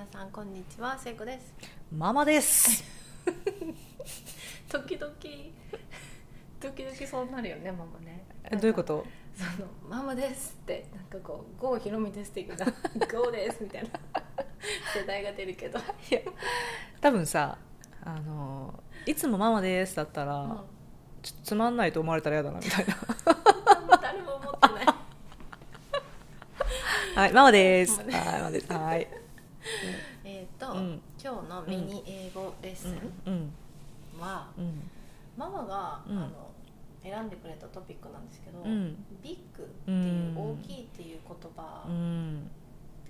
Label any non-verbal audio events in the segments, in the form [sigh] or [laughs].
皆さんこんにちは聖子です。ママです。[laughs] 時々時々そうなるよねママね。えどういうこと？そのママですってなんかこう郷ひろみですって言うから [laughs] 郷ですみたいな [laughs] 世代が出るけど、多分さあのいつもママですだったら、うん。ちょっとつまんないと思われたら嫌だなみたいな。誰も思ってない。はいママです。ママです。はいママです。はい [laughs] えっと、うん。今日のミニ英語レッスンうん。は、うん。ママが、うん。あの選んでくれたトピックなんですけど、うん。ビッグっていう大きいっていう言葉うん。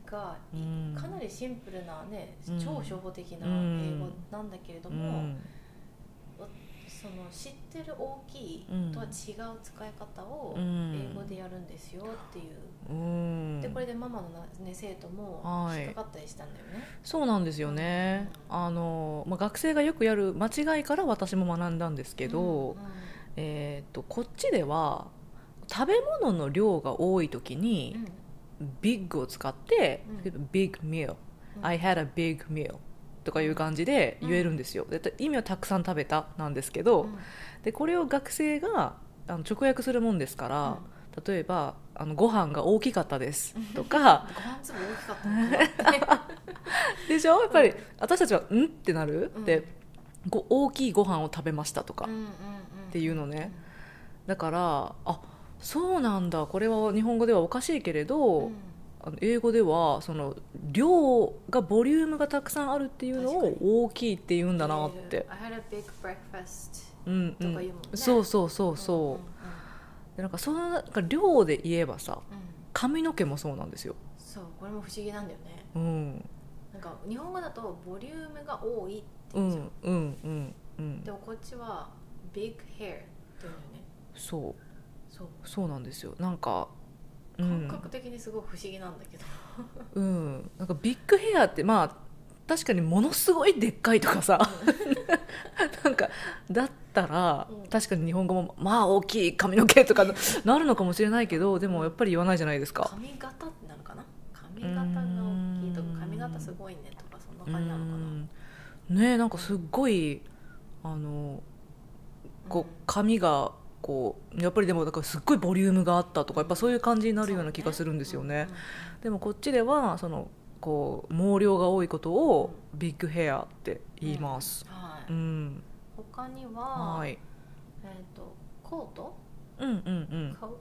が、うん。かなりシンプルなね、うん。超初歩的なうん。英語なんだけれどうも、んその知ってる大きいとは違う使い方をうん。英語でやるんですよっていう、うん。でこれでママのな、ね、生徒もはい。引っかかったりしたんだよね、そうなんですよね。あの、まあ、学生がよくやる間違いから私も学んだんですけど、うんえー、とこっちでは食べ物の量が多い時に、ビッグを使って、うん。ビッグ meal、うん。I had a big meal とかいう感じで言えるんですよ、で意味はたくさん食べたなんですけど、うん。でこれを学生があの直訳するもんですから、例えばあのご飯が大きかったですとか [laughs] ご飯粒大きかった。でしょ？やっぱりうん私たちは「ん?」ってなる、うん。でご大きいご飯を食べましたとか、うんうんうん。っていうのね。だからあそうなんだ。これは日本語ではおかしいけれど、うんあの英語ではその量がボリュームがたくさんあるっていうのを大きいって言うんだなって、うそうそうそうそう、んんでなんかそのなんか量で言えばさうん。うん髪の毛もそうなんですよ、そうこれも不思議なんだよね。うん、なんか日本語だとボリュームが多いってう言うじゃん、んうんうんうん。でもこっちは big hair って言うんだよね。そう。そう。そうなんですよ。なんかう感ん。覚的にすごい不思議なんだけど、うん、なんかビッグヘアってまあ確かにものすごいでっかいとかさ。なんかだったら、うん。確かに日本語もまあ大きい髪の毛とかなるのかもしれないけどでもやっぱり言わないじゃないですか。髪型ってなのかな？髪型が大きいとか髪型すごいねとかそんな感じなのかな？うん。ねえなんかすっごいあのこう髪がこうやっぱりでもだからすっごいボリュームがあったとかやっぱそういう感じになるような気がするんですよね。でもこっちではそのこう毛量が多いことをビッグヘアって言います、うんはい、うん、他には、はい。えっ、とコート？うんうんうん。コート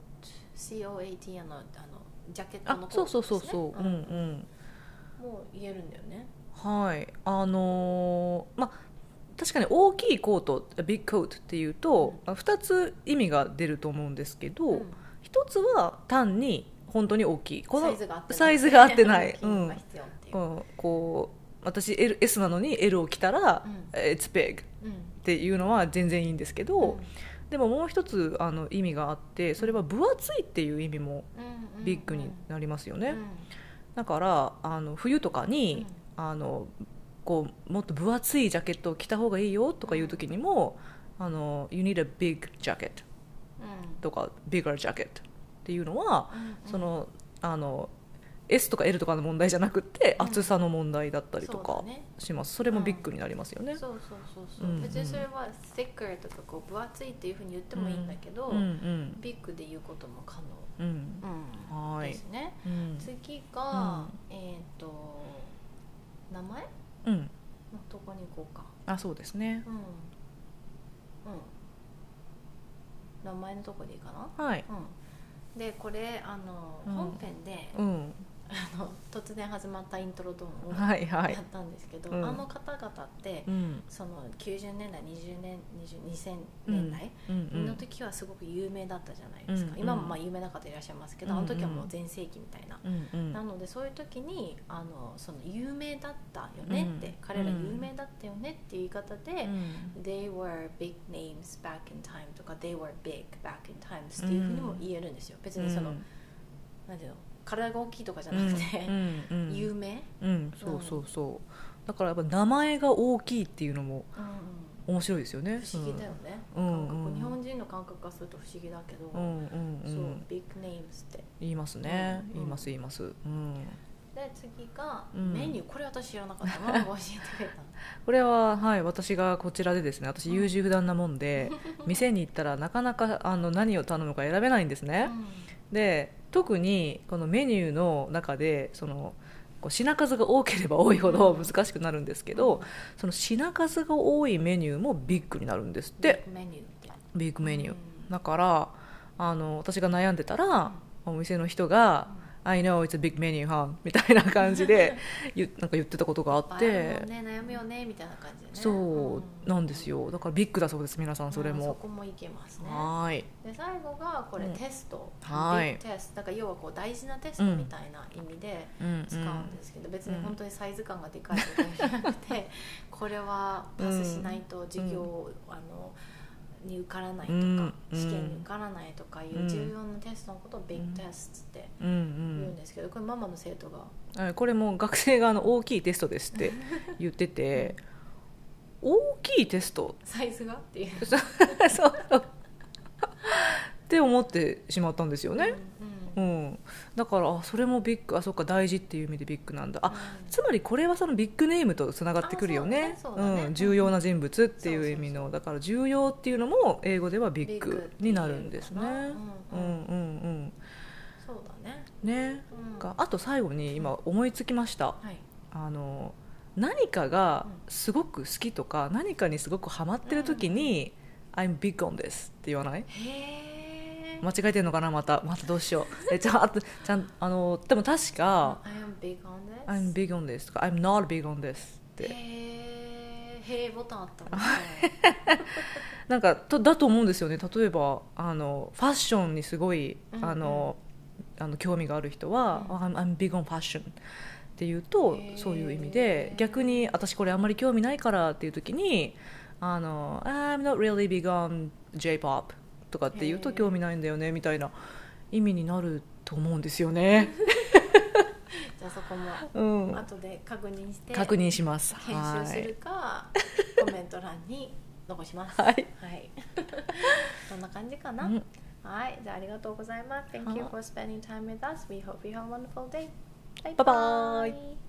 ？COAT あのあのジャケットのコーあそうトです、ね、そうそうそう、う。ん。うんもう言えるんだよね。はい。あのーまあ確かに大きいコートビッグコートっていうと、あ2つ意味が出ると思うんですけど、うん。一つは単に本当に大きい。このサイズが合ってない。[laughs] う、こう。こう私 L S なのに L を着たら、うん。It's big うん。っていうのは全然いいんですけど、でももう一つあの意味があってそれは分厚いっていう意味もうんビッグになりますよね、うん。だからあの冬とかに、あのこうもっと分厚いジャケットを着た方がいいよとかいう時にも「あの You need a big jacket うん」とか「bigger jacket」っていうのは、うんそのあの S とか L とかの問題じゃなくてうん。厚さの問題だったりとかします。それもビッグになりますよね。そうそうそうそう、別にそれは thicker とかこう分厚いっていうふうに言ってもいいんだけど、うんうん。ビッグで言うことも可能、うん。うん。はい。ですね。うん。次が、えっ、と名前？うん。のとこに行こうか。あそうですね。うん。うん。名前のとこでいいかな？はい。うん。でこれあの、うん。本編でうん突然始まったイントロドンをはいはい。やったんですけど、うん。あの方々って、うん。その90年代20年20 2000年代うん。うんの時はすごく有名だったじゃないですか、うん今もまあ有名な方いらっしゃいますけど、うんあの時はもう全盛期みたいな、うんうん。なのでそういう時にあのその有名だったよねって、うん。彼ら有名だったよねっていう言い方で、うん。They were big names back in time とか They were big back in times っていうふうにも言えるんですよ。別にその、なんていうの？体が大きいとかじゃなくて、有名、うん、そうそうそう。だからやっぱ名前が大きいっていうのも面白いですよね。不思議だよね、うん。日本人の感覚からすると不思議だけど、うんうんうそう、ん big names って。言いますね、うん言います言います。うん。で次がうん。メニュー、これ私知らなかった。ママが教えてくれたこれは、はい、私がこちらでですね。私優柔不断なもんで、[laughs] 店に行ったらなかなかあの何を頼むか選べないんですね、で特にこのメニューの中でそのこう品数が多ければ多いほど難しくなるんですけど、その品数が多いメニューもビッグになるんですって。ビッグメニュー、うん。だからあの私が悩んでたら、お店の人が「I know it's a big menu, huh? [laughs]」みたいな感じで言なんか言ってたことがあっあて、ね悩むよねみたいな感じでね。そうなんですよ。だからビッグだそうです皆さんそれうんそも、こもいけますね。はーい。で最後がこれうんテスト、はい。テスト。だから要はこう大事なテストみたいな意味でうん。使うんですけど、別に本当にサイズ感がでかいとかじゃなくて、これはパスしないと授業、あのに受からないとか、うん試験に受からないとかいううん。重要なテストのことをビッグテストって言うん。んですけど、これママの生徒がはいこれも学生があの大きいテストですって [laughs] 言ってて大きいテスト？サイズが？っていう。そうそう。って思ってしまったんですよね、ううん。んだからあそれもビッグあそっか大事っていう意味でビッグなんだ。あうん。つまりこれはそのビッグネームとつながってくるよね。ね。そうん、重要な人物っていそう意味のだから重要っていうのも英語ではビッグになるんですね。ビッグうんうん。うんそうだね。ね。うん。があと最後に今思いつきました。はい。あの何かがすごく好きとか何かにすごくハマってる時に「I'm big on this」って言わない？へえ。間違えてるのかなまた。またどうしよう。えちゃんあとちゃんあのでも確か I am big on this.「I'm big on this」とか「I'm not big on this」って。へえ。へえボタンあったもんね。[laughs] なんかとだと思うんですよね。例えばあのファッションにすごいうんあの、あの興味がある人は「うん。I'm, I'm big on fashion」っていうとそういう意味で逆に私これあんまり興味ないからっていう時に「あの I'm not really big on J-pop」とかって言うと興味ないんだよねみたいな意味になると思うんですよね。[laughs] じゃあそこもうん、後で確認して確認します。編集するかコメント欄に残します。[laughs] はい。はい。[laughs] そんな感じかな。うんはい。じゃあありがとうございます。Thank you はい for spending time with us. We hope you have a wonderful day. バイバイバイイ